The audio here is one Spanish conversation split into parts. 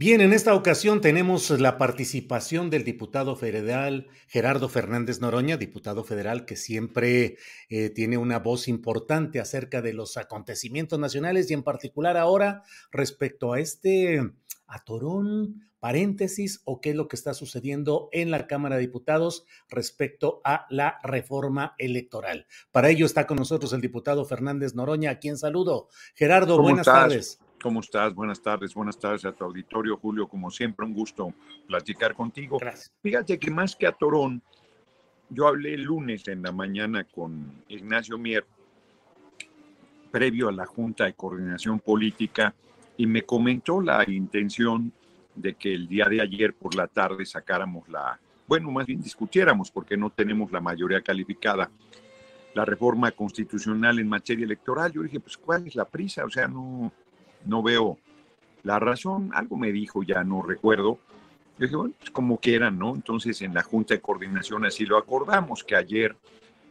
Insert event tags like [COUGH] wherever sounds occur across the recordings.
Bien, en esta ocasión tenemos la participación del diputado federal Gerardo Fernández Noroña, diputado federal que siempre eh, tiene una voz importante acerca de los acontecimientos nacionales y en particular ahora respecto a este atorón, paréntesis o qué es lo que está sucediendo en la Cámara de Diputados respecto a la reforma electoral. Para ello está con nosotros el diputado Fernández Noroña, a quien saludo. Gerardo, ¿Cómo buenas estás? tardes. ¿Cómo estás? Buenas tardes, buenas tardes a tu auditorio, Julio. Como siempre, un gusto platicar contigo. Gracias. Fíjate que más que a Torón, yo hablé el lunes en la mañana con Ignacio Mier, previo a la Junta de Coordinación Política, y me comentó la intención de que el día de ayer por la tarde sacáramos la, bueno, más bien discutiéramos, porque no tenemos la mayoría calificada, la reforma constitucional en materia electoral. Yo dije, pues, ¿cuál es la prisa? O sea, no, no veo la razón. Algo me dijo, ya no recuerdo. Yo dije, bueno, pues como quieran, ¿no? Entonces en la Junta de Coordinación así lo acordamos, que ayer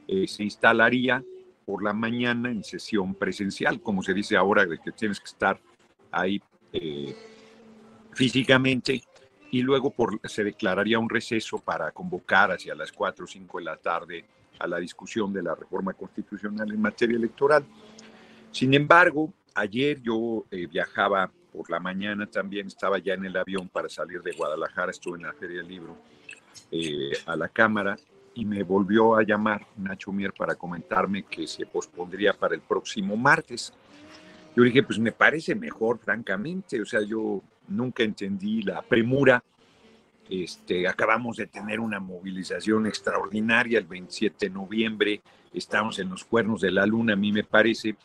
eh, se instalaría por la mañana en sesión presencial, como se dice ahora, de que tienes que estar ahí eh, físicamente, y luego por, se declararía un receso para convocar hacia las 4 o 5 de la tarde a la discusión de la reforma constitucional en materia electoral. Sin embargo, ayer yo eh, viajaba por la mañana también, estaba ya en el avión para salir de Guadalajara, estuve en la Feria del Libro eh, a la Cámara y me volvió a llamar Nacho Mier para comentarme que se pospondría para el próximo martes. Yo dije, pues me parece mejor, francamente, o sea, yo nunca entendí la premura. Este, acabamos de tener una movilización extraordinaria el 27 de noviembre, estamos en los cuernos de la luna, a mí me parece,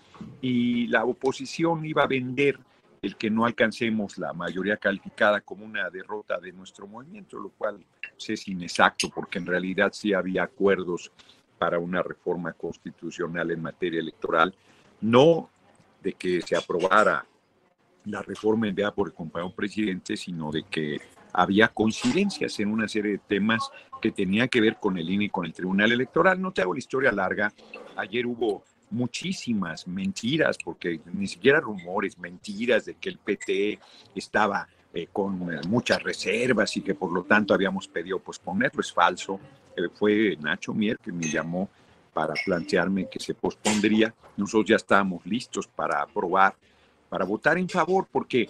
y la oposición iba a vender el que no alcancemos la mayoría calificada como una derrota de nuestro movimiento, lo cual es inexacto porque en realidad sí había acuerdos para una reforma constitucional en materia electoral, no de que se aprobara la reforma enviada por el compañero presidente, sino de que había coincidencias en una serie de temas que tenían que ver con el INE y con el Tribunal Electoral. No te hago la historia larga. Ayer hubo muchísimas mentiras, porque ni siquiera rumores, mentiras de que el PT estaba eh, con eh, muchas reservas y que por lo tanto habíamos pedido posponerlo. Es falso. Eh, fue Nacho Mier que me llamó para plantearme que se pospondría. Nosotros ya estábamos listos para aprobar, para votar en favor, porque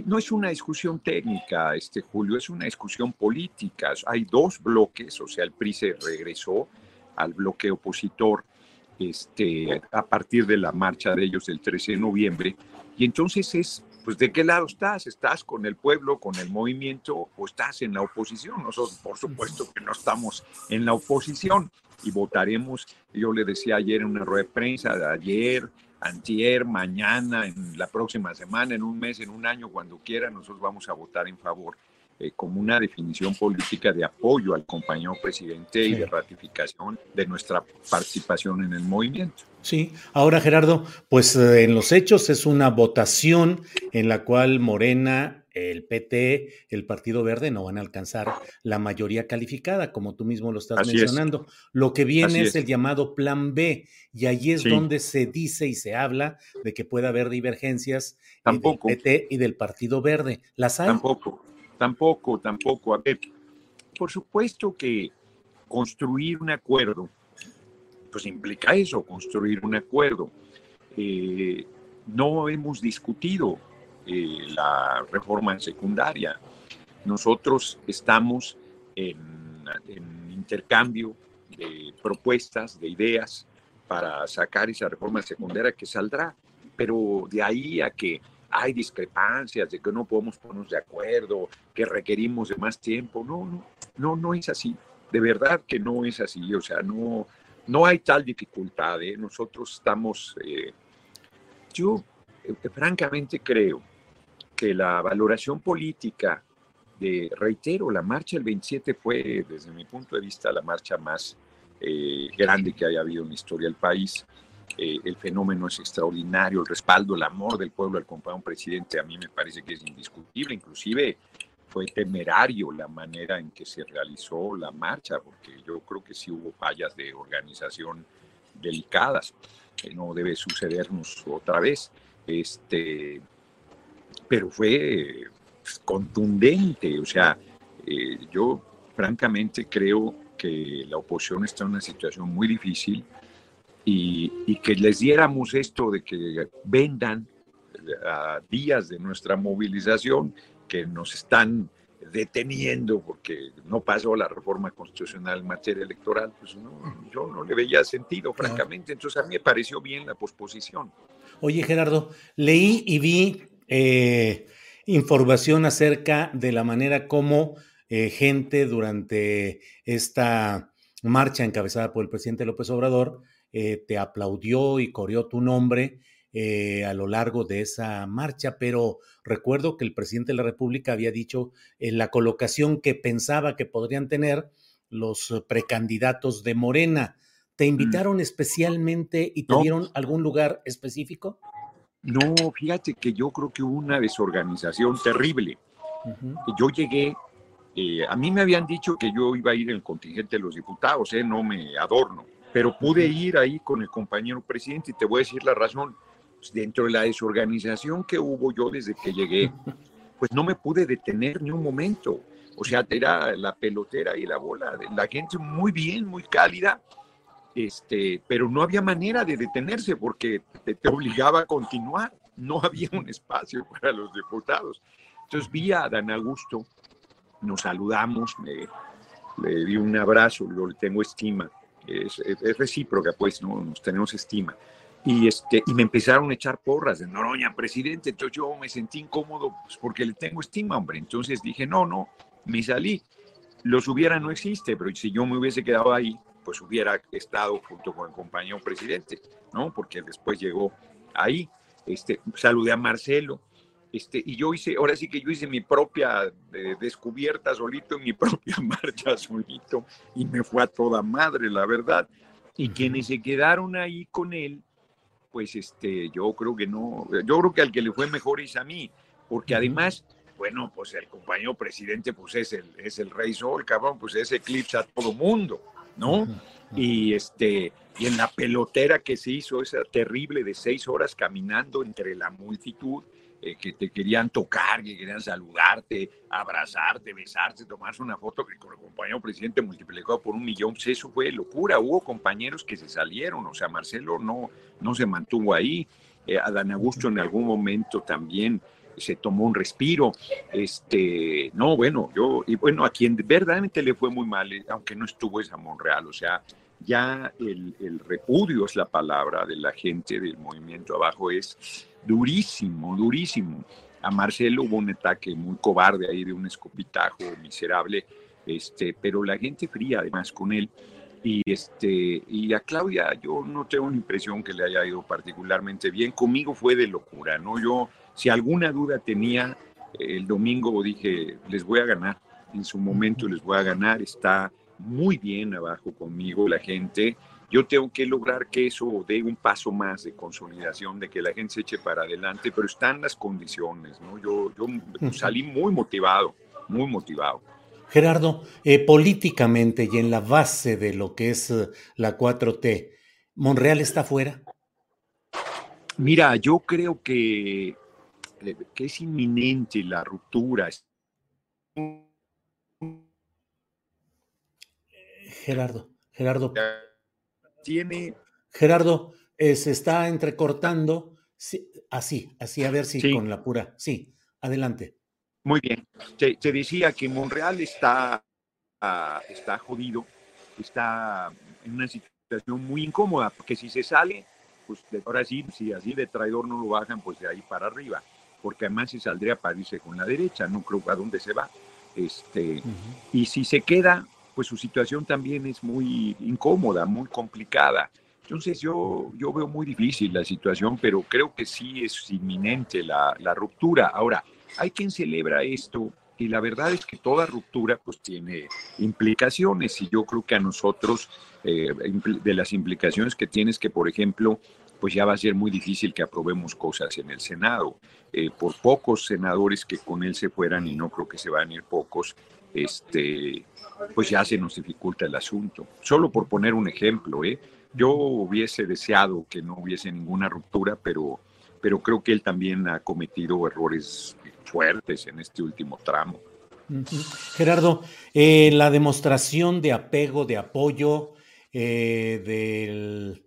no es una discusión técnica, este Julio, es una discusión política. Hay dos bloques, o sea, el PRI se regresó al bloque opositor este, a partir de la marcha de ellos del 13 de noviembre, y entonces es, pues, ¿de qué lado estás? ¿Estás con el pueblo, con el movimiento, o estás en la oposición? Nosotros, por supuesto, que no estamos en la oposición y votaremos, yo le decía ayer en una rueda de prensa, ayer, antier, mañana, en la próxima semana, en un mes, en un año, cuando quiera, nosotros vamos a votar en favor eh, como una definición política de apoyo al compañero presidente y de ratificación de nuestra participación en el movimiento. Sí, ahora Gerardo, pues eh, en los hechos es una votación en la cual Morena, el PT, el Partido Verde no van a alcanzar la mayoría calificada, como tú mismo lo estás Así es. mencionando. Lo que viene es, es. el llamado Plan B, y ahí es Sí. donde se dice y se habla de que puede haber divergencias eh, Tampoco. del PT y del Partido Verde. ¿Las hay? Tampoco, tampoco, tampoco. A ver, por supuesto que construir un acuerdo, pues implica eso, construir un acuerdo. Eh, no hemos discutido eh, la reforma secundaria. Nosotros estamos en, en, intercambio de propuestas, de ideas para sacar esa reforma secundaria que saldrá, pero de ahí a que hay discrepancias, de que no podemos ponernos de acuerdo, que requerimos de más tiempo, no, no, no, no es así. De verdad que no es así. O sea, no, no hay tal dificultad. ¿eh? Nosotros estamos, eh, yo eh, francamente creo que la valoración política de, reitero, la marcha del 27 fue, desde mi punto de vista, la marcha más grande que haya habido en la historia del país. el fenómeno es extraordinario, el respaldo, el amor del pueblo al compañero presidente a mí me parece que es indiscutible, inclusive fue temerario la manera en que se realizó la marcha, porque yo creo que sí hubo fallas de organización delicadas, que no debe sucedernos otra vez. Este, pero fue pues, contundente, o sea, eh, yo francamente creo que la oposición está en una situación muy difícil y, y que les diéramos esto de que vendan a días de nuestra movilización que nos están deteniendo porque no pasó la reforma constitucional en materia electoral, pues no, yo no le veía sentido, francamente. Entonces a mí me pareció bien la posposición. Oye, Gerardo, leí y vi eh, información acerca de la manera como eh, gente durante esta marcha encabezada por el presidente López Obrador eh, te aplaudió y corrió tu nombre eh, a lo largo de esa marcha, pero recuerdo que el presidente de la República había dicho en la colocación que pensaba que podrían tener los precandidatos de Morena. ¿Te mm. invitaron especialmente y te dieron algún lugar específico? No, fíjate que yo creo que hubo una desorganización terrible. Yo llegué, eh, a mí me habían dicho que yo iba a ir en el contingente de los diputados, eh, no me adorno, pero pude ir ahí con el compañero presidente y te voy a decir la razón dentro de la desorganización que hubo yo desde que llegué, [LAUGHS] pues no me pude detener ni un momento. O sea, era la pelotera y la bola, la gente muy bien, muy cálida, este, pero no había manera de detenerse porque te, obligaba a continuar. No había un espacio [LAUGHS] para los diputados. Entonces vi a Dan Augusto, nos saludamos, le di un abrazo, le tengo estima, es, es recíproca, pues, ¿no? nos tenemos estima. Y, este, y me empezaron a echar porras de Noroña, presidente. Entonces yo me sentí incómodo pues, porque le tengo estima, hombre. Entonces dije, no, no, me salí. Los hubiera no existe, pero si yo me hubiese quedado ahí, pues hubiera estado junto con el compañero presidente, ¿no? Porque después llegó ahí. Este, saludé a Marcelo. Este, y yo hice, ahora sí que yo hice mi propia eh, descubierta solito, mi [LAUGHS] propia marcha solito, y me fue a toda madre, la verdad. Y quienes se quedaron ahí con él, pues este, yo creo que no, yo creo que al que le fue mejor es a mí, porque además, bueno, pues el compañero presidente, pues es el, es el rey sol, cabrón, pues ese eclipsa a todo mundo, ¿no? Y este, y en la pelotera que se hizo, esa terrible de seis horas caminando entre la multitud, eh, que te querían tocar, que querían saludarte, abrazarte, besarte, tomarse una foto que con el compañero presidente multiplicado por un millón, pues eso fue locura. Hubo compañeros que se salieron, o sea, Marcelo no, no se mantuvo ahí. Eh, Adán Augusto en algún momento también se tomó un respiro. Este, no, bueno, yo, y bueno, a quien verdaderamente le fue muy mal, eh, aunque no estuvo es a Monreal, o sea, ya el, el repudio es la palabra de la gente del movimiento abajo, es durísimo, durísimo. A Marcelo hubo un ataque muy cobarde ahí de un escopitajo miserable, este, pero la gente fría además con él. Y, este, y a Claudia yo no tengo una impresión que le haya ido particularmente bien. Conmigo fue de locura, ¿no? Yo, si alguna duda tenía, el domingo dije, les voy a ganar. En su momento les voy a ganar. Está muy bien abajo conmigo la gente yo tengo que lograr que eso dé un paso más de consolidación, de que la gente se eche para adelante, pero están las condiciones, ¿no? Yo, yo salí muy motivado, muy motivado. Gerardo, eh, políticamente y en la base de lo que es eh, la 4T, ¿Monreal está fuera? Mira, yo creo que, que es inminente la ruptura Gerardo, Gerardo. Tiene. Gerardo, eh, se está entrecortando. así, así, a ver si con la pura. Sí, adelante. Muy bien. Te, decía que Monreal está, ah, está jodido, está en una situación muy incómoda, porque si se sale, pues ahora sí, si así de traidor no lo bajan, pues de ahí para arriba, porque además se saldría para irse con la derecha, no creo a dónde se va. Este, Y si se queda, pues su situación también es muy incómoda, muy complicada. Entonces yo, yo veo muy difícil la situación, pero creo que sí es inminente la, la ruptura. Ahora, hay quien celebra esto y la verdad es que toda ruptura pues tiene implicaciones y yo creo que a nosotros eh, de las implicaciones que tienes que por ejemplo pues ya va a ser muy difícil que aprobemos cosas en el Senado. Eh, por pocos senadores que con él se fueran, y no creo que se van a ir pocos, este, pues ya se nos dificulta el asunto. Solo por poner un ejemplo, ¿eh? yo hubiese deseado que no hubiese ninguna ruptura, pero, pero creo que él también ha cometido errores fuertes en este último tramo. Gerardo, la demostración de apego, de apoyo eh, del,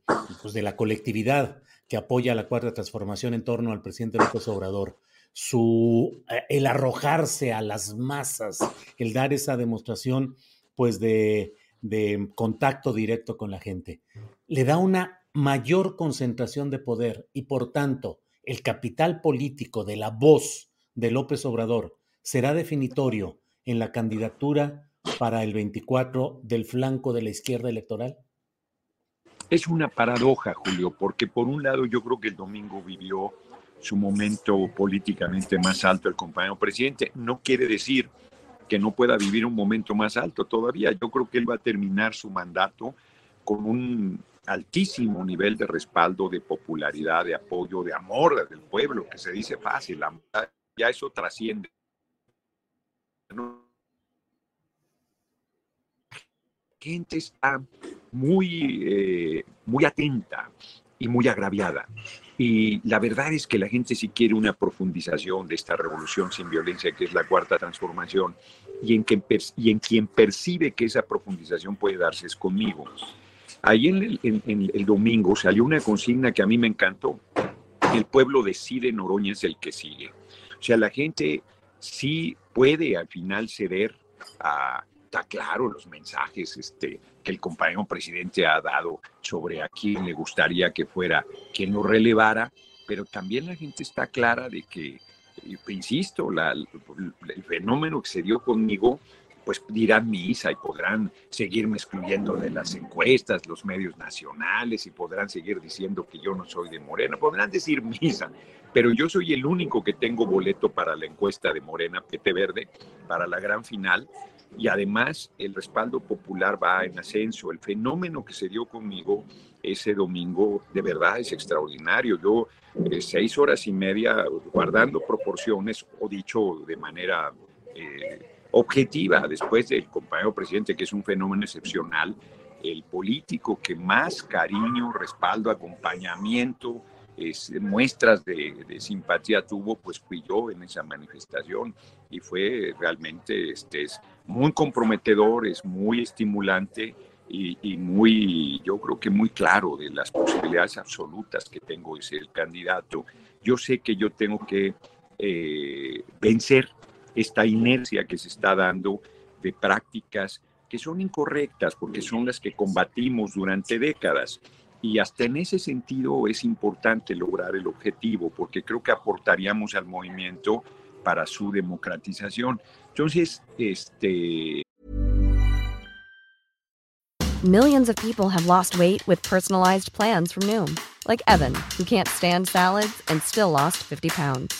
pues de la colectividad que apoya la cuarta transformación en torno al presidente López Obrador, su, eh, el arrojarse a las masas, el dar esa demostración pues de, de contacto directo con la gente, le da una mayor concentración de poder y por tanto el capital político de la voz de López Obrador será definitorio en la candidatura para el 24 del flanco de la izquierda electoral? Es una paradoja, Julio, porque por un lado yo creo que el domingo vivió su momento políticamente más alto el compañero presidente. No quiere decir que no pueda vivir un momento más alto todavía. Yo creo que él va a terminar su mandato con un altísimo nivel de respaldo, de popularidad, de apoyo, de amor del pueblo, que se dice fácil, ya eso trasciende. La gente muy, eh, muy atenta y muy agraviada. Y la verdad es que la gente sí quiere una profundización de esta revolución sin violencia, que es la cuarta transformación, y en, que, y en quien percibe que esa profundización puede darse es conmigo. Ahí en el, en el domingo salió una consigna que a mí me encantó. El pueblo decide, Noroña es el que sigue. O sea, la gente sí puede al final ceder a, está claro los mensajes este, que el compañero presidente ha dado sobre a quién le gustaría que fuera quien lo relevara, pero también la gente está clara de que, insisto, el fenómeno que se dio conmigo pues dirán misa y podrán seguirme excluyendo de las encuestas, los medios nacionales y podrán seguir diciendo que yo no soy de Morena, podrán decir misa, pero yo soy el único que tengo boleto para la encuesta de Morena, PT Verde, para la gran final y además el respaldo popular va en ascenso. El fenómeno que se dio conmigo ese domingo de verdad es extraordinario. Yo eh, seis horas y media guardando proporciones, o dicho de manera... Eh, objetiva después del compañero presidente, que es un fenómeno excepcional, el político que más cariño, respaldo, acompañamiento, muestras de, simpatía tuvo, pues fui yo en esa manifestación y fue realmente este, muy comprometedor, es muy estimulante y, muy, yo creo que muy claro de las posibilidades absolutas que tengo de ser candidato. Yo sé que yo tengo que eh, vencer esta inercia que se está dando de prácticas que son incorrectas porque son las que combatimos durante décadas. Y hasta en ese sentido es importante lograr el objetivo porque creo que aportaríamos al movimiento para su democratización. Entonces, este... Millions of people have lost weight with personalized plans from Noom, like Evan, who can't stand salads and still lost 50 pounds.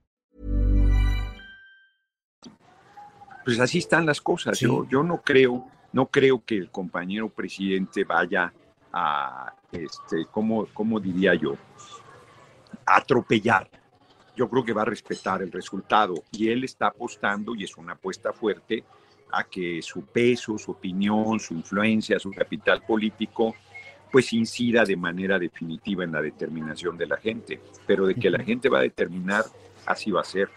Pues así están las cosas. Sí. Yo, yo no creo, no creo que el compañero presidente vaya a, este, ¿cómo, cómo diría yo? A atropellar yo creo que va a respetar el resultado y él está apostando, y es una apuesta fuerte, a que su peso, su opinión, su influencia, su capital político, pues incida de manera definitiva en la determinación de la gente, pero de que la gente va a determinar, así va a ser.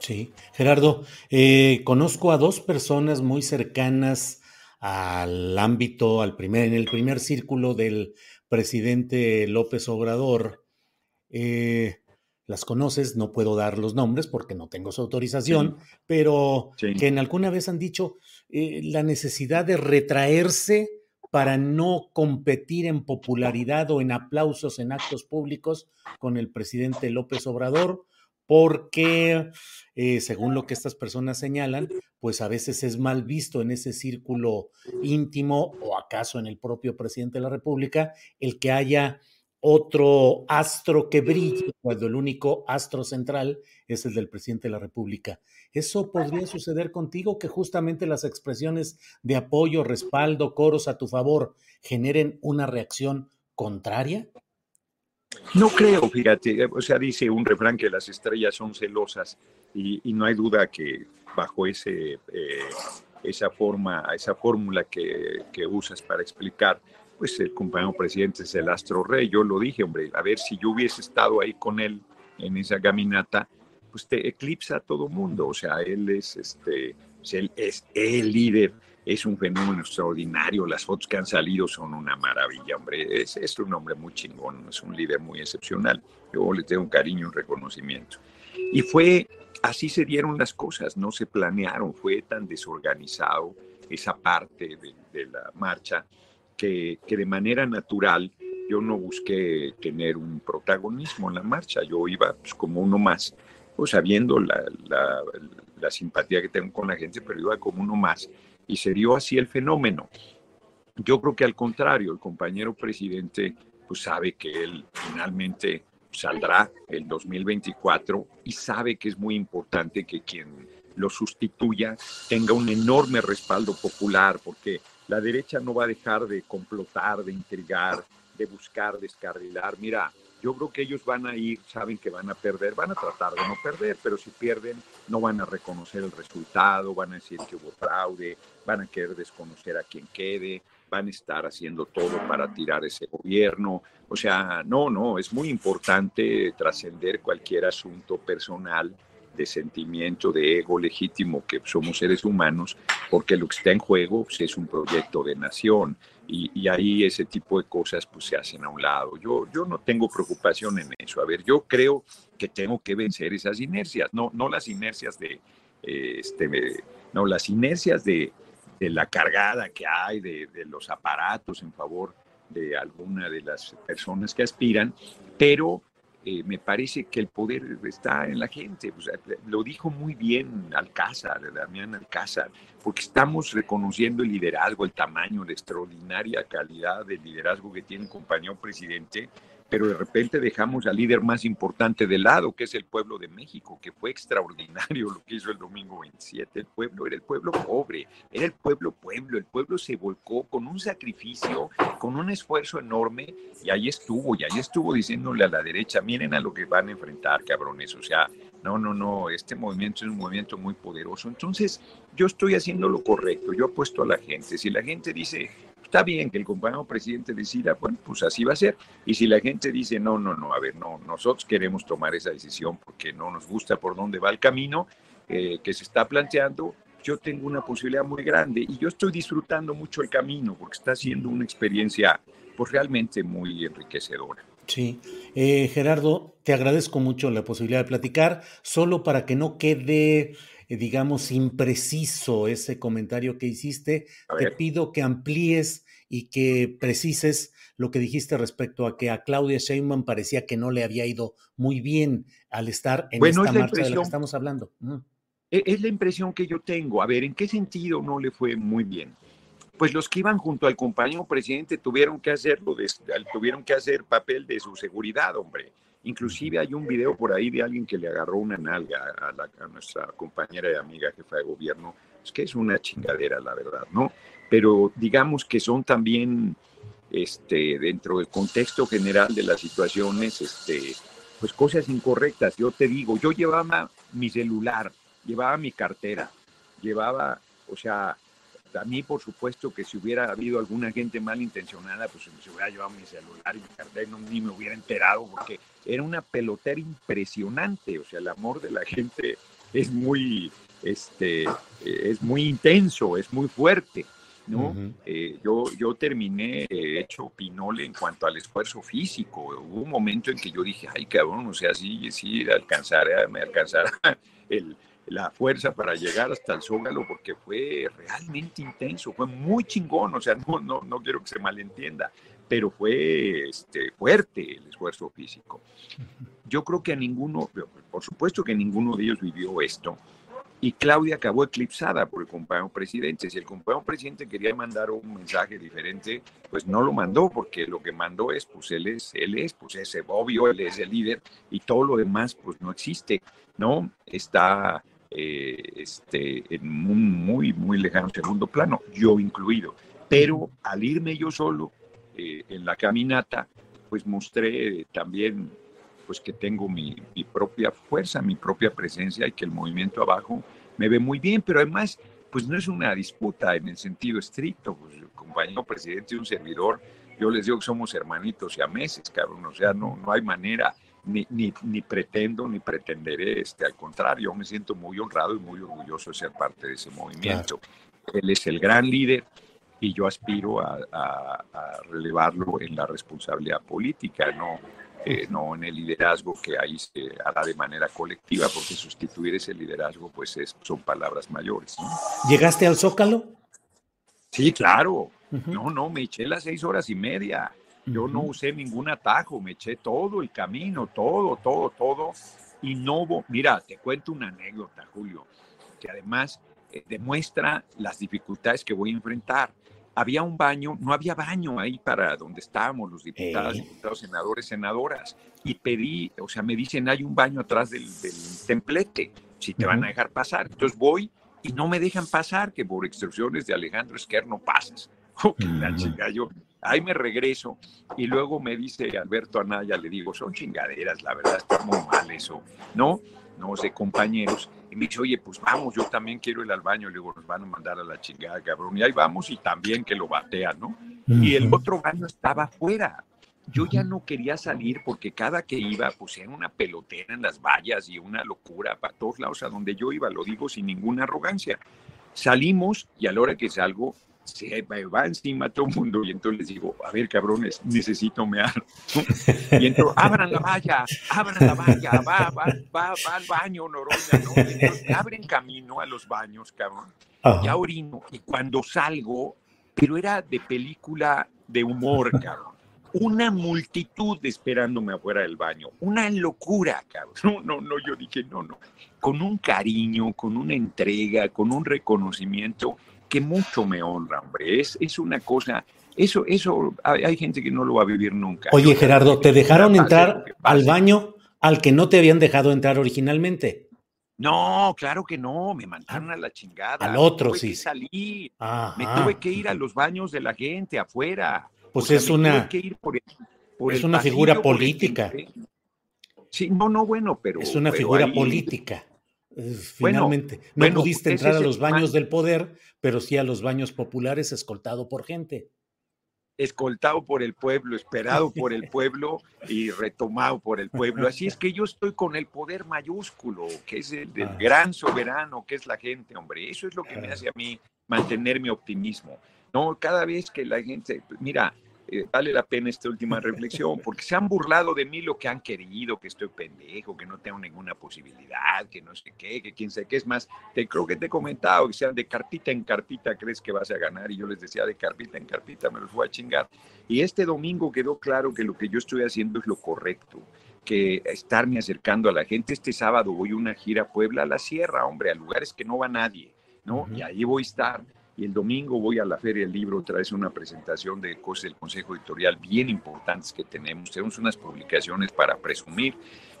Sí, Gerardo, eh, conozco a dos personas muy cercanas al ámbito, al primer, en el primer círculo del presidente López Obrador. Eh, las conoces, no puedo dar los nombres porque no tengo su autorización, sí. pero sí. que en alguna vez han dicho eh, la necesidad de retraerse para no competir en popularidad o en aplausos en actos públicos con el presidente López Obrador, porque eh, según lo que estas personas señalan, pues a veces es mal visto en ese círculo íntimo o acaso en el propio presidente de la República el que haya otro astro que brille cuando el único astro central es el del presidente de la República. ¿Eso podría suceder contigo, que justamente las expresiones de apoyo, respaldo, coros a tu favor generen una reacción contraria? No creo, fíjate, o sea, dice un refrán que las estrellas son celosas y, y no hay duda que bajo ese, eh, esa forma, esa fórmula que, que usas para explicar, pues el compañero presidente es el astro rey. Yo lo dije, hombre, a ver si yo hubiese estado ahí con él en esa caminata, pues te eclipsa a todo mundo. O sea, él es, este, él es el líder, es un fenómeno extraordinario. Las fotos que han salido son una maravilla, hombre. Es, es un hombre muy chingón, es un líder muy excepcional. Yo le tengo un cariño, un reconocimiento. Y fue, así se dieron las cosas, no se planearon, fue tan desorganizado esa parte de, de la marcha que, que, de manera natural yo no busqué tener un protagonismo en la marcha, yo iba pues, como uno más, pues sabiendo la, la, la, simpatía que tengo con la gente, pero iba como uno más. Y se así el fenómeno. Yo creo que al contrario, el compañero presidente pues sabe que él finalmente saldrá el 2024 y sabe que es muy importante que quien lo sustituya tenga un enorme respaldo popular, porque la derecha no va a dejar de complotar, de intrigar, de buscar descarrilar. Mira, yo creo que ellos van a ir, saben que van a perder, van a tratar de no perder, pero si pierden no van a reconocer el resultado, van a decir que hubo fraude, van a querer desconocer a quien quede, van a estar haciendo todo para tirar ese gobierno. O sea, no, no, es muy importante trascender cualquier asunto personal de sentimiento, de ego legítimo que somos seres humanos, porque lo que está en juego pues, es un proyecto de nación y, y, ahí ese tipo de cosas pues se hacen a un lado. Yo, yo no tengo preocupación en eso. A ver, yo creo que tengo que vencer esas inercias, no, no las inercias de, eh, este, no, las inercias de, de la cargada que hay, de, de los aparatos en favor de alguna de las personas que aspiran, pero eh, me parece que el poder está en la gente. O lo dijo muy bien Alcázar, Damián Alcázar, porque estamos reconociendo el liderazgo, el tamaño, la extraordinaria calidad del liderazgo que tiene el compañero presidente, pero de repente dejamos al líder más importante de lado, que es el pueblo de México, que fue extraordinario lo que hizo el domingo 27. El pueblo era el pueblo pobre, era el pueblo pueblo, el pueblo se volcó con un sacrificio, con un esfuerzo enorme, y ahí estuvo, y ahí estuvo diciéndole a la derecha, miren a lo que van a enfrentar, cabrones, o sea, no, no, no, este movimiento es un movimiento muy poderoso. Entonces, yo estoy haciendo lo correcto, yo apuesto a la gente. Si la gente dice, está bien que el compañero presidente decida, bueno, pues así va a ser. Y si la gente dice, no, no, no, a ver, no, nosotros queremos tomar esa decisión porque no nos gusta por dónde va el camino eh, que se está planteando, yo tengo una posibilidad muy grande y yo estoy disfrutando mucho el camino porque está siendo una experiencia pues realmente muy enriquecedora. Sí, eh, Gerardo, te agradezco mucho la posibilidad de platicar, solo para que no quede digamos, impreciso ese comentario que hiciste, te pido que amplíes y que precises lo que dijiste respecto a que a Claudia Sheinbaum parecía que no le había ido muy bien al estar en esta marcha de la que estamos hablando. E, es la impresión que yo tengo. A ver, ¿en qué sentido no le fue muy bien? Pues los que iban junto al compañero presidente tuvieron que hacerlo, tuvieron que hacer papel de su seguridad, hombre. Inclusive hay un video por ahí de alguien que le agarró una nalga a, nuestra compañera y amiga jefa de gobierno. Es que es una chingadera, la verdad, ¿no? Pero digamos que son también, este, dentro del contexto general de las situaciones, este, pues cosas incorrectas. Yo te digo, yo llevaba mi celular llevaba mi cartera, llevaba, o sea, a mí por supuesto que si hubiera habido alguna gente malintencionada, pues se hubiera llevado mi celular y mi cartera no, ni me hubiera enterado, porque era una pelotera impresionante, o sea, el amor de la gente es muy, este, es muy intenso, es muy fuerte. ¿no? Eh, yo, yo terminé hecho pinole en cuanto al esfuerzo físico. Hubo un momento en que yo dije, ay cabrón, o sea, sí, sí, alcanzará, me alcanzará el, la fuerza para llegar hasta el Zócalo porque fue realmente intenso, fue muy chingón, o sea, no, no, no quiero que se malentienda, pero fue este, fuerte el esfuerzo físico. Yo creo que a ninguno, por supuesto que ninguno de ellos vivió esto, y Claudia acabó eclipsada por el compañero presidente. Si el compañero presidente quería mandar un mensaje diferente, pues no lo mandó, porque lo que mandó es, pues él es, él es, pues es obvio, él es el líder, y todo lo demás, pues no existe, ¿no? Está eh, este, en un muy, muy lejano segundo plano, yo incluido. Pero al irme yo solo eh, en la caminata, pues mostré también pues que tengo mi, mi, propia fuerza, mi propia presencia y que el movimiento abajo me ve muy bien, pero además, pues no es una disputa en el sentido estricto, pues el compañero presidente y un servidor, yo les digo que somos hermanitos y a meses, cabrón, o sea, no, no hay manera ni, ni, ni, pretendo ni pretenderé, este, al contrario, me siento muy honrado y muy orgulloso de ser parte de ese movimiento. Él es el gran líder y yo aspiro a, a, relevarlo en la responsabilidad política, no, eh, no en el liderazgo que ahí se hará de manera colectiva, porque sustituir ese liderazgo pues es, son palabras mayores. ¿Llegaste al Zócalo? Sí, claro. No, no, me eché las seis horas y media. Yo no usé ningún atajo, me eché todo el camino, todo, todo, todo. Y no, mira, te cuento una anécdota, Julio, que además eh, demuestra las dificultades que voy a enfrentar. Había un baño, no había baño ahí para donde estábamos los diputados, diputados, senadores, senadoras. Y pedí, o sea, me dicen, hay un baño atrás del, templete, si te van a dejar pasar. Entonces voy y no me dejan pasar, que por instrucciones de Alejandro Esquer no pasas. [LAUGHS] Oh, la chica, yo, ahí me regreso y luego me dice Alberto Anaya, le digo, son chingaderas, la verdad está muy mal eso, ¿no? No sé, compañeros. Y me dice, oye, pues vamos, yo también quiero ir al baño. Le digo, nos van a mandar a la chingada, cabrón. Y ahí vamos y también que lo batean, ¿no? Y el otro baño estaba afuera. Yo ya no quería salir porque cada que iba, pues era una pelotera en las vallas y una locura para todos lados a donde yo iba, lo digo sin ninguna arrogancia. Salimos y a la hora que salgo, se va encima todo el mundo y entonces les digo, a ver cabrones, necesito mear. Y entonces, abran la valla, abran la valla, va, va, va, va al baño, Noroña, ¿no? Y entonces abren camino a los baños, cabrón. Ya orino. Y cuando salgo, pero era de película de humor, cabrón. Una multitud esperándome afuera del baño. Una locura, cabrón. No, no, no, yo dije, no, no. Con un cariño, con una entrega, con un reconocimiento que mucho me honra, hombre. Es, es una cosa, eso, eso, hay, gente que no lo va a vivir nunca. Oye, Gerardo, ¿te dejaron entrar al baño al que no te habían dejado entrar originalmente? No, claro que no, me mandaron a la chingada. Al otro, tuve sí. Que salí, me tuve que ir a los baños de la gente afuera. Pues es una, es una figura política. Sí, no, no, bueno, pero. Es una figura política. Finalmente, no pudiste entrar a los baños del poder, pero sí a los baños populares escoltado por gente. Escoltado por el pueblo, esperado por el pueblo y retomado por el pueblo. Así es que yo estoy con el poder mayúsculo, que es el del ah. gran soberano, que es la gente, hombre. Eso es lo que me hace a mí mantener mi optimismo. No, cada vez que la gente, mira, eh, vale la pena esta última [LAUGHS] reflexión, porque se han burlado de mí lo que han querido, que estoy pendejo, que no tengo ninguna posibilidad, que no sé qué, que quién sé qué. Es más, te, creo que te he comentado que sean de carpita en carpita crees que vas a ganar, y yo les decía de carpita en carpita me los voy a chingar. Y este domingo quedó claro que lo que yo estoy haciendo es lo correcto que estarme acercando a la gente. Este sábado voy a una gira a Puebla, a la Sierra, hombre, a lugares que no va nadie, ¿no? Y ahí voy a estar y el domingo voy a la Feria del Libro, traes una presentación de cosas del Consejo Editorial bien importantes que tenemos. Tenemos unas publicaciones para presumir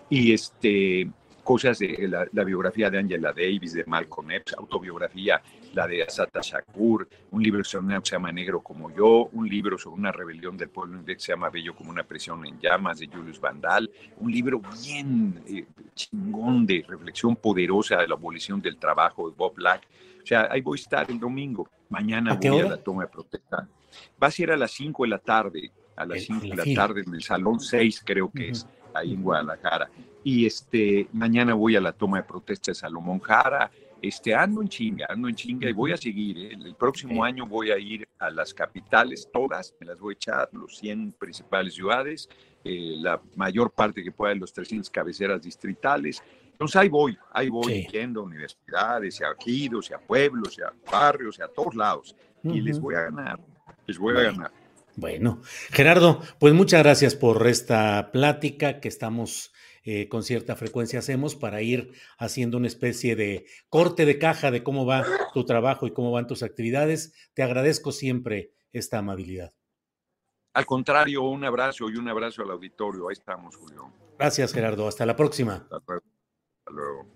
y este, cosas de la, biografía de Angela Davis, de Malcolm X, autobiografía, la de Asata Shakur, un libro que se llama Negro como yo, un libro sobre una rebelión del pueblo que se llama Bello como una presión en llamas, de Julius Vandal, un libro bien eh, chingón de reflexión poderosa de la abolición del trabajo de Bob Black o sea, ahí voy a estar el domingo. Mañana voy a la toma de protesta. Va a ser a las 5 de la tarde, a las 5 de la tarde en el Salón 6, creo que es, ahí en Guadalajara. Y este, mañana voy a la toma de protesta de Salomón Jara. Este, ando en chinga, ando en chinga y voy a seguir. ¿eh? El próximo año voy a ir a las capitales, todas, me las voy a echar, los 100 principales ciudades, eh, la mayor parte que pueda de los 300 cabeceras distritales. Entonces ahí voy, ahí voy yendo a universidades, a ejidos, a pueblos, a barrios, a todos lados. Y les voy a ganar, les voy a ganar. Bueno, Gerardo, pues muchas gracias por esta plática que estamos eh, con cierta frecuencia hacemos para ir haciendo una especie de corte de caja de cómo va tu trabajo y cómo van tus actividades. Te agradezco siempre esta amabilidad. Al contrario, un abrazo y un abrazo al auditorio. Ahí estamos, Julio. Gracias, Gerardo. Hasta la próxima. luego.